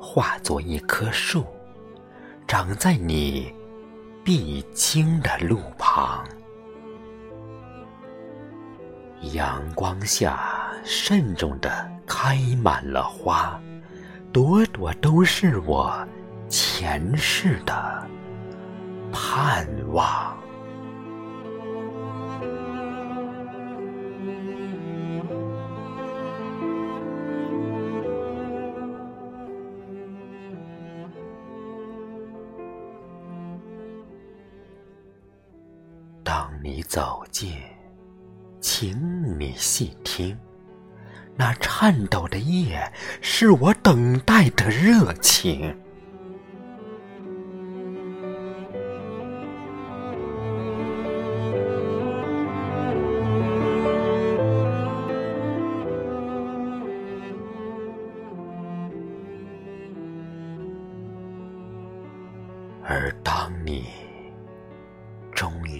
化作一棵树，长在你必经的路旁。阳光下，慎重地开满了花，朵朵都是我前世的盼望。当你走近，请你细听，那颤抖的夜，是我等待的热情。而当你。终于